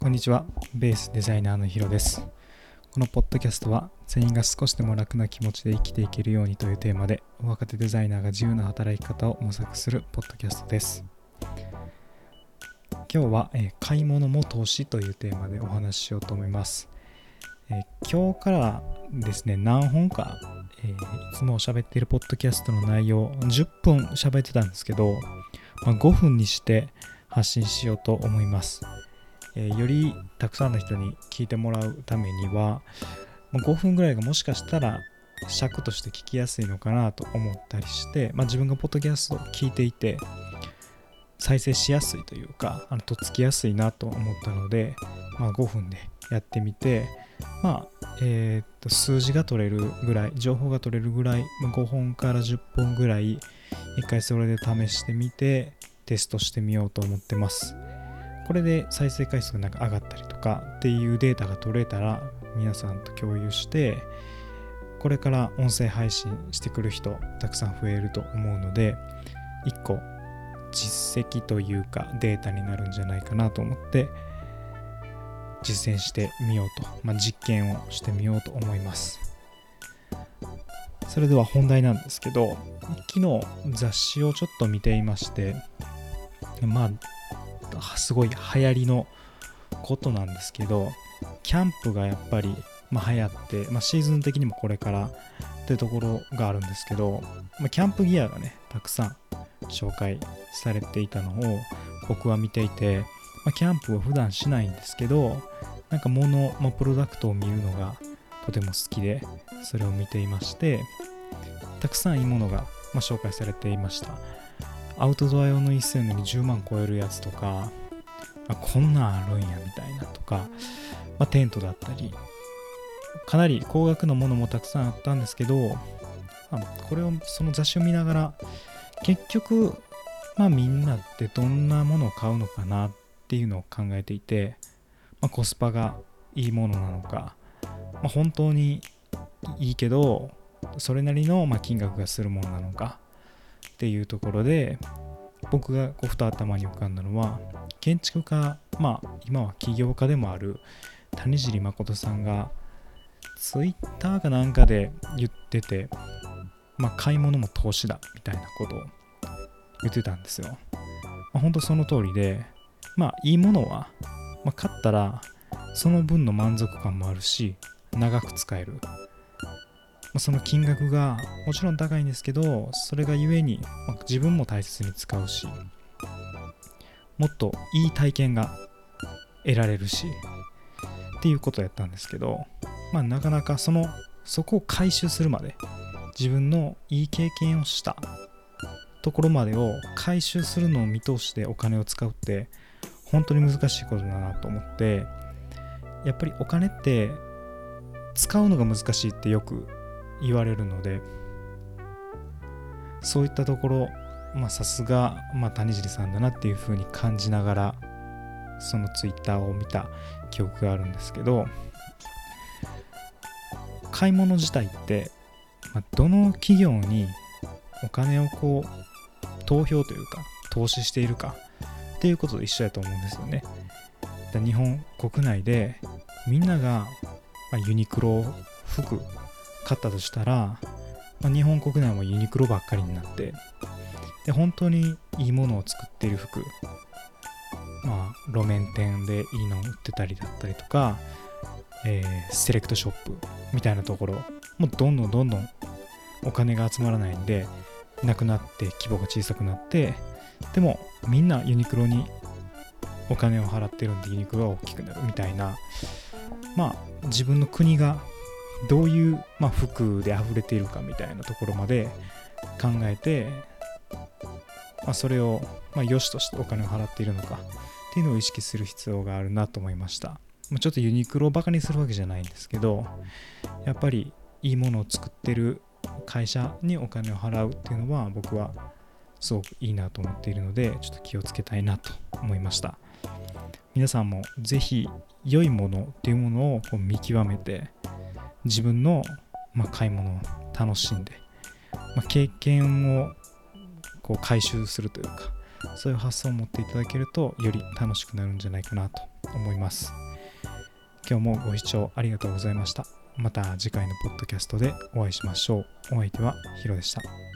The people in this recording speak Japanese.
こんにちは。ベースデザイナーのヒロです。このポッドキャストは、全員が少しでも楽な気持ちで生きていけるようにというテーマで、若手デザイナーが自由な働き方を模索するポッドキャストです。今日は、えー買い物も投資というテーマでお話ししようと思います。えー今日からですね、何本か、えーいつも喋っているポッドキャストの内容、10分喋ってたんですけど、まあ、5分にして発信しようと思います。えーよりたくさんの人に聞いてもらうためには、ま5分ぐらいがもしかしたら尺として聞きやすいのかなと思ったりして、まあ、自分がポッドキャストを聞いていて再生しやすいというかあのとっつきやすいなと思ったので、まあ、5分でやってみてまあえーっと数字が取れるぐらい情報が取れるぐらい、まあ5本から10本ぐらい一回それで試してみてテストしてみようと思ってます。これで再生回数がなんか上がったりとかっていうデータが取れたら皆さんと共有してこれから音声配信してくる人たくさん増えると思うので1個実績というかデータになるんじゃないかなと思って実践してみようと、まあ、実験をしてみようと思います。それでは本題なんですけど昨日雑誌をちょっと見ていましてまあすごい流行りのことなんですけどキャンプがやっぱり、まあ、流行って、まあ、シーズン的にもこれからってところがあるんですけど、まあ、キャンプギアがねたくさん紹介されていたのを僕は見ていて、ま、キャンプを普段しないんですけどなんか物、ま、プロダクトを見るのがとても好きでそれを見ていましてたくさんいいものが、ま、紹介されていました。アウトドア用の椅子やのに10万超えるやつとかあこんなんあるんやみたいなとか、まあ、テントだったりかなり高額のものもたくさんあったんですけど、まあこれをその雑誌を見ながら結局まあみんなってどんなものを買うのかなっていうのを考えていて、まあ、コスパがいいものなのか、まあ、本当にいいけどそれなりのま金額がするものなのかっていうところで僕がこうふと頭に浮かんだのは建築家まあ今は起業家でもある谷尻誠さんがツイッターかなんかで言っててまあ買い物も投資だみたいなことを言ってたんですよ、まあ、本当その通りでまあいいものは、まあ、買ったらその分の満足感もあるし長く使える。その金額がもちろん高いんですけどそれがゆえにまあ自分も大切に使うしもっといい体験が得られるしっていうことやったんですけどまあなかなかそのそこを回収するまで自分のいい経験をしたところまでを回収するのを見通してお金を使うって本当に難しいことだなと思ってやっぱりお金って使うのが難しいってよく言われるのでそういったところまさすが、ま、谷尻さんだなっていうふうに感じながらそのツイッターを見た記憶があるんですけど買い物自体って、まあ、どの企業にお金をこう投票というか投資しているかっていうことと一緒だと思うんですよね。日本国内でみんなが、ま、ユニクロ服買ったとしたら、まあ、日本国内もユニクロばっかりになってで本当にいいものを作っている服まあ路面店でいいのを売ってたりだったりとか、えーセレクトショップみたいなところもうどんどんどんどんお金が集まらないんでなくなって規模が小さくなってでもみんなユニクロにお金を払ってるんでユニクロは大きくなるみたいなまあ自分の国がどういう、まあ、服で溢れているかみたいなところまで考えて、まあ、それを、まあ、良しとしてお金を払っているのかっていうのを意識する必要があるなと思いました。まちょっとユニクロをバカにするわけじゃないんですけどやっぱりいいものを作ってる会社にお金を払うっていうのは僕はすごくいいなと思っているのでちょっと気をつけたいなと思いました皆さんもぜひ良いものっていうものをこう見極めて自分の、まあ、買い物を楽しんで、まあ、経験をこう回収するというかそういう発想を持っていただけるとより楽しくなるんじゃないかなと思います。今日もご視聴ありがとうございました。また次回のポッドキャストでお会いしましょう。お相手はヒロでした。